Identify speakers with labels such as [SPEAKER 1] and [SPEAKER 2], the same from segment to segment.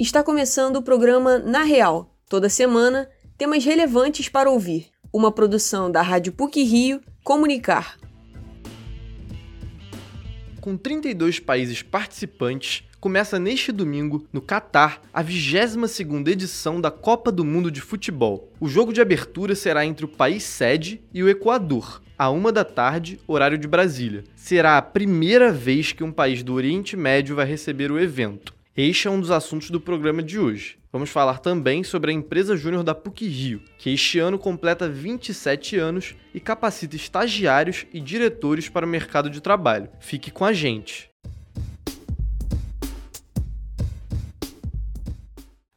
[SPEAKER 1] Está começando o programa Na Real. Toda semana, temas relevantes para ouvir. Uma produção da Rádio PUC Rio Comunicar.
[SPEAKER 2] Com 32 países participantes, começa neste domingo, no Catar, a 22ª edição da Copa do Mundo de Futebol. O jogo de abertura será entre o país sede e o Equador, à uma da tarde, horário de Brasília. Será a primeira vez que um país do Oriente Médio vai receber o evento. Este é um dos assuntos do programa de hoje. Vamos falar também sobre a empresa júnior da PUC Rio, que este ano completa 27 anos e capacita estagiários e diretores para o mercado de trabalho. Fique com a gente!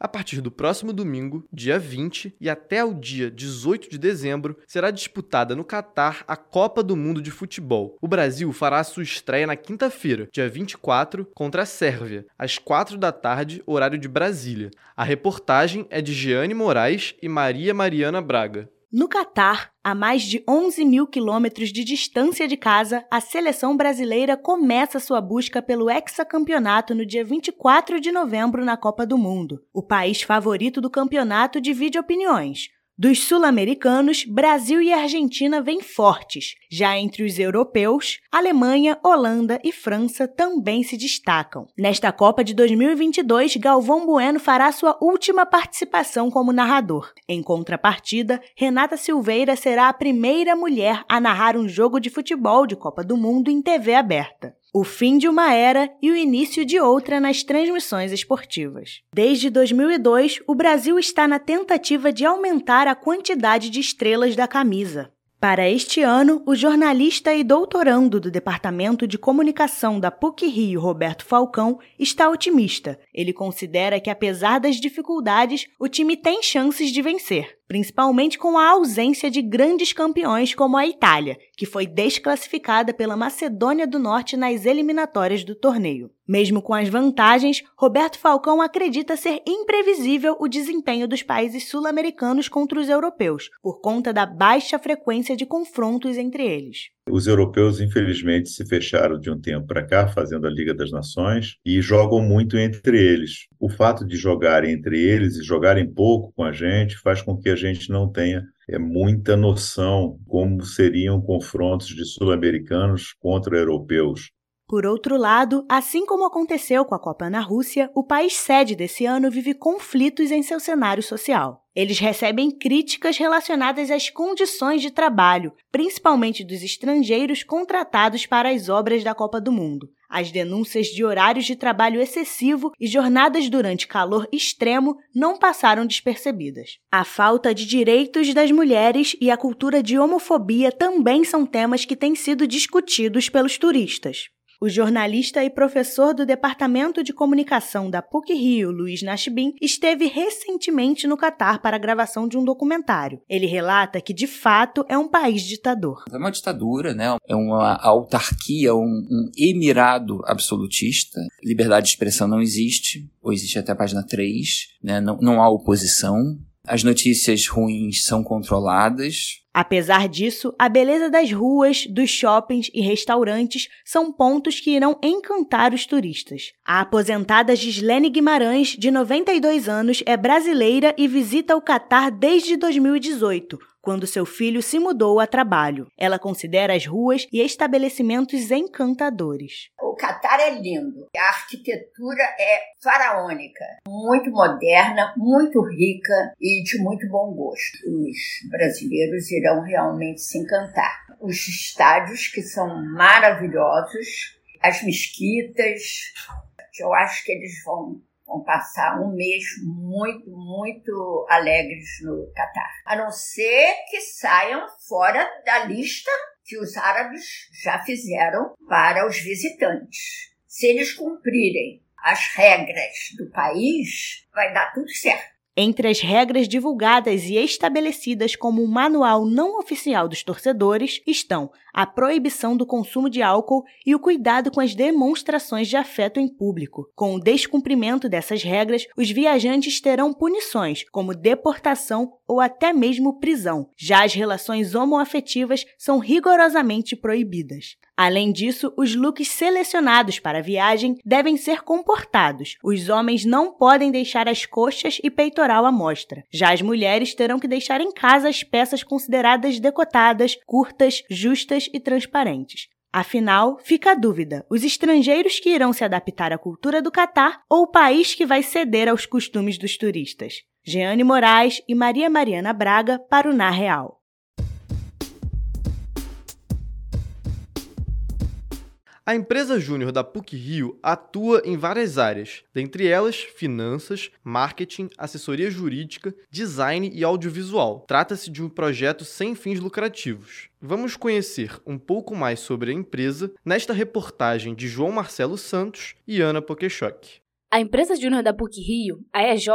[SPEAKER 2] A partir do próximo domingo, dia 20, e até o dia 18 de dezembro, será disputada no Catar a Copa do Mundo de Futebol. O Brasil fará sua estreia na quinta-feira, dia 24, contra a Sérvia, às 4 da tarde, horário de Brasília. A reportagem é de Jeane Moraes e Maria Mariana Braga.
[SPEAKER 3] No Catar, a mais de 11 mil quilômetros de distância de casa, a seleção brasileira começa sua busca pelo hexacampeonato no dia 24 de novembro na Copa do Mundo. O país favorito do campeonato divide opiniões. Dos sul-americanos, Brasil e Argentina vêm fortes. Já entre os europeus, Alemanha, Holanda e França também se destacam. Nesta Copa de 2022, Galvão Bueno fará sua última participação como narrador. Em contrapartida, Renata Silveira será a primeira mulher a narrar um jogo de futebol de Copa do Mundo em TV aberta o fim de uma era e o início de outra nas transmissões esportivas. Desde 2002, o Brasil está na tentativa de aumentar a quantidade de estrelas da camisa. Para este ano, o jornalista e doutorando do Departamento de Comunicação da PUC Rio, Roberto Falcão, está otimista. Ele considera que, apesar das dificuldades, o time tem chances de vencer principalmente com a ausência de grandes campeões como a Itália, que foi desclassificada pela Macedônia do Norte nas eliminatórias do torneio. Mesmo com as vantagens, Roberto Falcão acredita ser imprevisível o desempenho dos países sul-americanos contra os europeus, por conta da baixa frequência de confrontos entre eles.
[SPEAKER 4] Os europeus, infelizmente, se fecharam de um tempo para cá, fazendo a Liga das Nações, e jogam muito entre eles. O fato de jogarem entre eles e jogarem pouco com a gente faz com que a gente não tenha é, muita noção como seriam confrontos de sul-americanos contra europeus.
[SPEAKER 3] Por outro lado, assim como aconteceu com a Copa na Rússia, o país sede desse ano vive conflitos em seu cenário social. Eles recebem críticas relacionadas às condições de trabalho, principalmente dos estrangeiros contratados para as obras da Copa do Mundo. As denúncias de horários de trabalho excessivo e jornadas durante calor extremo não passaram despercebidas. A falta de direitos das mulheres e a cultura de homofobia também são temas que têm sido discutidos pelos turistas. O jornalista e professor do Departamento de Comunicação da PUC Rio, Luiz Nashbin, esteve recentemente no Catar para a gravação de um documentário. Ele relata que, de fato, é um país ditador.
[SPEAKER 5] É uma ditadura, né? É uma autarquia, um, um emirado absolutista. Liberdade de expressão não existe, ou existe até a página 3, né? não, não há oposição. As notícias ruins são controladas,
[SPEAKER 3] Apesar disso, a beleza das ruas, dos shoppings e restaurantes são pontos que irão encantar os turistas. A aposentada Gislene Guimarães, de 92 anos, é brasileira e visita o Catar desde 2018, quando seu filho se mudou a trabalho. Ela considera as ruas e estabelecimentos encantadores.
[SPEAKER 6] O Catar é lindo. A arquitetura é faraônica, muito moderna, muito rica e de muito bom gosto. Os brasileiros irão realmente se encantar. Os estádios que são maravilhosos, as mesquitas, eu acho que eles vão vão passar um mês muito, muito alegres no Catar. A não ser que saiam fora da lista que os árabes já fizeram para os visitantes. Se eles cumprirem as regras do país, vai dar tudo certo.
[SPEAKER 3] Entre as regras divulgadas e estabelecidas como um manual não oficial dos torcedores estão a proibição do consumo de álcool e o cuidado com as demonstrações de afeto em público. Com o descumprimento dessas regras, os viajantes terão punições, como deportação ou até mesmo prisão. Já as relações homoafetivas são rigorosamente proibidas. Além disso, os looks selecionados para a viagem devem ser comportados. Os homens não podem deixar as coxas e peitoral à mostra. Já as mulheres terão que deixar em casa as peças consideradas decotadas, curtas, justas e transparentes. Afinal, fica a dúvida: os estrangeiros que irão se adaptar à cultura do Catar ou o país que vai ceder aos costumes dos turistas? Jeane Moraes e Maria Mariana Braga para o Na Real.
[SPEAKER 2] A empresa júnior da PUC Rio atua em várias áreas, dentre elas finanças, marketing, assessoria jurídica, design e audiovisual. Trata-se de um projeto sem fins lucrativos. Vamos conhecer um pouco mais sobre a empresa nesta reportagem de João Marcelo Santos e Ana Pokechok.
[SPEAKER 7] A empresa júnior da PUC Rio, a EJ,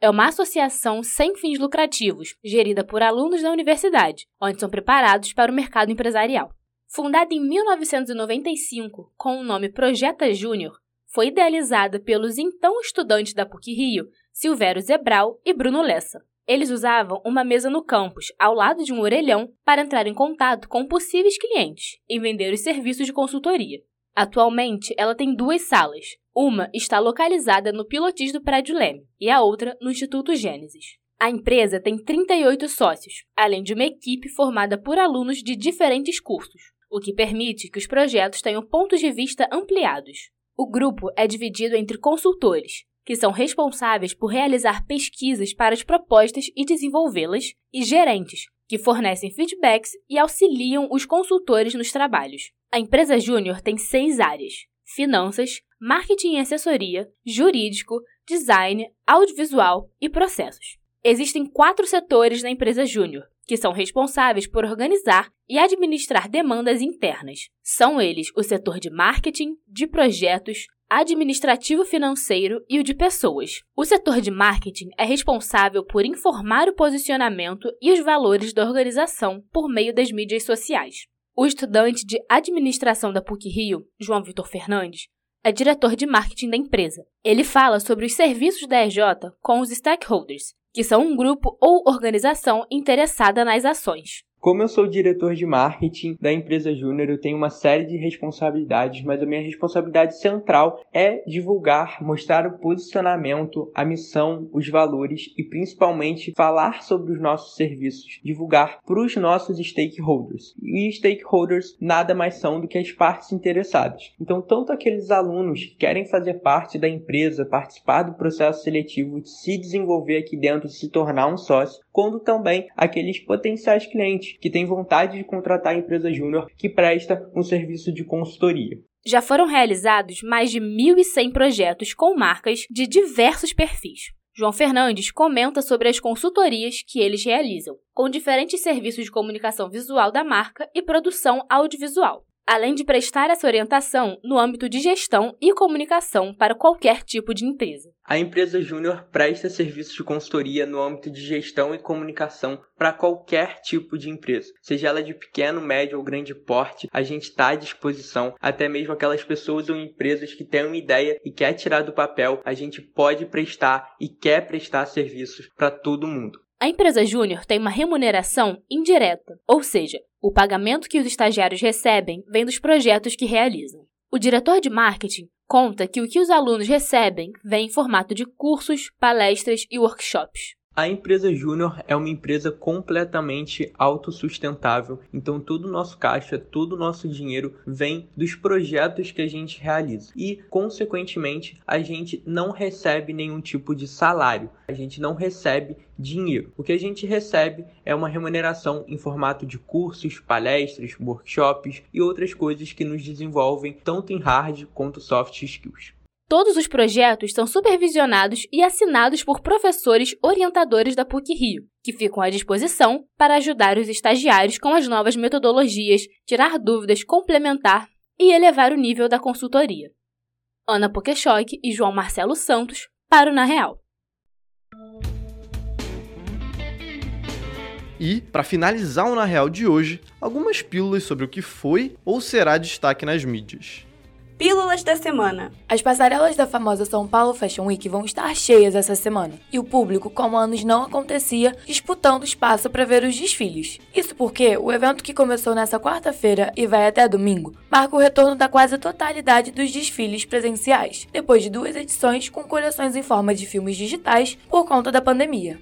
[SPEAKER 7] é uma associação sem fins lucrativos, gerida por alunos da universidade, onde são preparados para o mercado empresarial. Fundada em 1995 com o nome Projeta Júnior, foi idealizada pelos então estudantes da PUC-Rio, Silvério Zebral e Bruno Lessa. Eles usavam uma mesa no campus, ao lado de um orelhão, para entrar em contato com possíveis clientes e vender os serviços de consultoria. Atualmente, ela tem duas salas. Uma está localizada no Pilotis do Prédio Leme e a outra no Instituto Gênesis. A empresa tem 38 sócios, além de uma equipe formada por alunos de diferentes cursos o que permite que os projetos tenham pontos de vista ampliados. O grupo é dividido entre consultores, que são responsáveis por realizar pesquisas para as propostas e desenvolvê-las, e gerentes, que fornecem feedbacks e auxiliam os consultores nos trabalhos. A empresa júnior tem seis áreas: finanças, marketing e assessoria, jurídico, design, audiovisual e processos. Existem quatro setores na empresa júnior, que são responsáveis por organizar e administrar demandas internas. São eles o setor de marketing, de projetos, administrativo financeiro e o de pessoas. O setor de marketing é responsável por informar o posicionamento e os valores da organização por meio das mídias sociais. O estudante de administração da PUC Rio, João Vitor Fernandes, é diretor de marketing da empresa. Ele fala sobre os serviços da EJ com os stakeholders, que são um grupo ou organização interessada nas ações.
[SPEAKER 8] Como eu sou diretor de marketing da empresa Júnior, eu tenho uma série de responsabilidades, mas a minha responsabilidade central é divulgar, mostrar o posicionamento, a missão, os valores e principalmente falar sobre os nossos serviços, divulgar para os nossos stakeholders. E stakeholders nada mais são do que as partes interessadas. Então, tanto aqueles alunos que querem fazer parte da empresa, participar do processo seletivo, se desenvolver aqui dentro, se tornar um sócio, quanto também aqueles potenciais clientes que têm vontade de contratar a empresa júnior que presta um serviço de consultoria.
[SPEAKER 7] Já foram realizados mais de 1.100 projetos com marcas de diversos perfis. João Fernandes comenta sobre as consultorias que eles realizam, com diferentes serviços de comunicação visual da marca e produção audiovisual além de prestar essa orientação no âmbito de gestão e comunicação para qualquer tipo de empresa.
[SPEAKER 8] A empresa Júnior presta serviços de consultoria no âmbito de gestão e comunicação para qualquer tipo de empresa, seja ela de pequeno, médio ou grande porte, a gente está à disposição, até mesmo aquelas pessoas ou empresas que têm uma ideia e quer tirar do papel, a gente pode prestar e quer prestar serviços para todo mundo.
[SPEAKER 7] A empresa júnior tem uma remuneração indireta, ou seja, o pagamento que os estagiários recebem vem dos projetos que realizam. O diretor de marketing conta que o que os alunos recebem vem em formato de cursos, palestras e workshops.
[SPEAKER 8] A empresa Júnior é uma empresa completamente autossustentável, então todo o nosso caixa, todo o nosso dinheiro vem dos projetos que a gente realiza. E, consequentemente, a gente não recebe nenhum tipo de salário, a gente não recebe dinheiro. O que a gente recebe é uma remuneração em formato de cursos, palestras, workshops e outras coisas que nos desenvolvem tanto em hard quanto soft skills.
[SPEAKER 7] Todos os projetos são supervisionados e assinados por professores orientadores da PUC Rio, que ficam à disposição para ajudar os estagiários com as novas metodologias, tirar dúvidas, complementar e elevar o nível da consultoria. Ana Pokechok e João Marcelo Santos para o Na Real.
[SPEAKER 2] E, para finalizar o Na Real de hoje, algumas pílulas sobre o que foi ou será destaque nas mídias.
[SPEAKER 7] Pílulas da semana.
[SPEAKER 9] As passarelas da famosa São Paulo Fashion Week vão estar cheias essa semana, e o público, como anos não acontecia, disputando espaço para ver os desfiles. Isso porque o evento que começou nessa quarta-feira e vai até domingo marca o retorno da quase totalidade dos desfiles presenciais, depois de duas edições com coleções em forma de filmes digitais por conta da pandemia.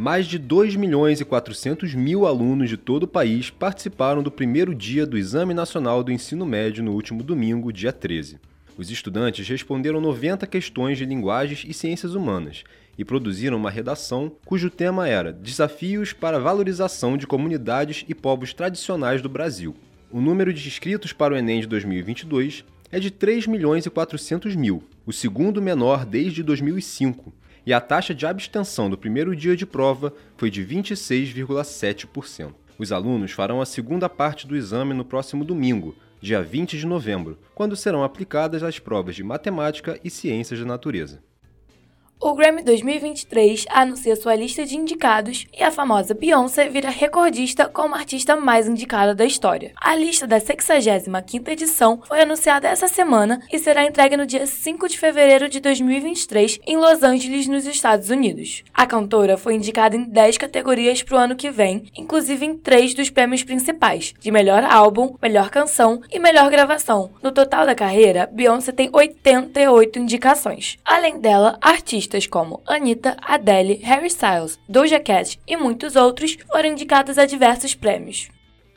[SPEAKER 10] Mais de 2 milhões e 400 mil alunos de todo o país participaram do primeiro dia do Exame Nacional do Ensino Médio no último domingo, dia 13. Os estudantes responderam 90 questões de linguagens e ciências humanas e produziram uma redação cujo tema era Desafios para a valorização de comunidades e povos tradicionais do Brasil. O número de inscritos para o Enem de 2022 é de 3 milhões e 400 mil, o segundo menor desde 2005 e a taxa de abstenção do primeiro dia de prova foi de 26,7%. Os alunos farão a segunda parte do exame no próximo domingo, dia 20 de novembro, quando serão aplicadas as provas de matemática e ciências da natureza.
[SPEAKER 9] O Grammy 2023 anuncia sua lista de indicados e a famosa Beyoncé vira recordista como artista mais indicada da história. A lista da 65ª edição foi anunciada essa semana e será entregue no dia 5 de fevereiro de 2023 em Los Angeles, nos Estados Unidos. A cantora foi indicada em 10 categorias para o ano que vem, inclusive em três dos prêmios principais, de melhor álbum, melhor canção e melhor gravação. No total da carreira, Beyoncé tem 88 indicações. Além dela, artistas artistas como Anitta, Adele, Harry Styles, Doja Cat e muitos outros foram indicados a diversos prêmios.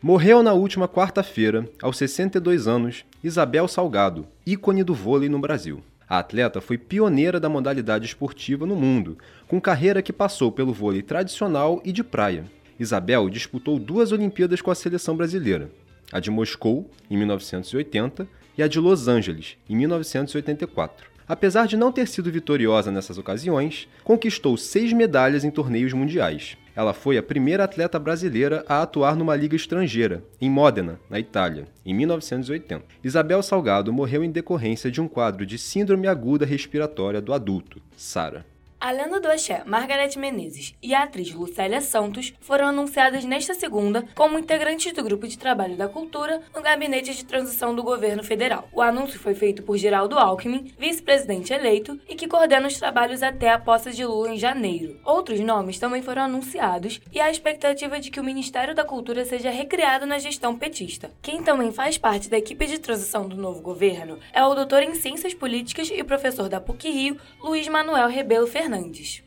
[SPEAKER 10] Morreu na última quarta-feira, aos 62 anos, Isabel Salgado, ícone do vôlei no Brasil. A atleta foi pioneira da modalidade esportiva no mundo, com carreira que passou pelo vôlei tradicional e de praia. Isabel disputou duas Olimpíadas com a seleção brasileira, a de Moscou, em 1980, e a de Los Angeles, em 1984. Apesar de não ter sido vitoriosa nessas ocasiões, conquistou seis medalhas em torneios mundiais. Ela foi a primeira atleta brasileira a atuar numa liga estrangeira, em Modena, na Itália, em 1980. Isabel Salgado morreu em decorrência de um quadro de síndrome aguda respiratória do adulto, SARA.
[SPEAKER 9] A lenda do axé Margareth Menezes e a atriz Lucélia Santos foram anunciadas nesta segunda como integrantes do Grupo de Trabalho da Cultura no Gabinete de Transição do Governo Federal. O anúncio foi feito por Geraldo Alckmin, vice-presidente eleito, e que coordena os trabalhos até a posse de Lula em janeiro. Outros nomes também foram anunciados e há a expectativa de que o Ministério da Cultura seja recriado na gestão petista. Quem também faz parte da equipe de transição do novo governo é o doutor em Ciências Políticas e professor da PUC-Rio, Luiz Manuel Rebelo Fernandes. Fernandes.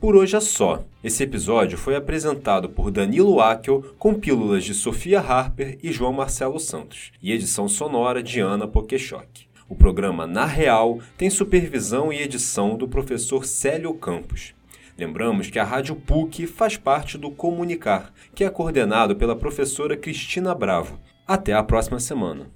[SPEAKER 10] Por hoje é só. Esse episódio foi apresentado por Danilo Akel com pílulas de Sofia Harper e João Marcelo Santos e edição sonora de Ana Pokeshock. O programa Na Real tem supervisão e edição do professor Célio Campos. Lembramos que a Rádio PUC faz parte do Comunicar, que é coordenado pela professora Cristina Bravo. Até a próxima semana.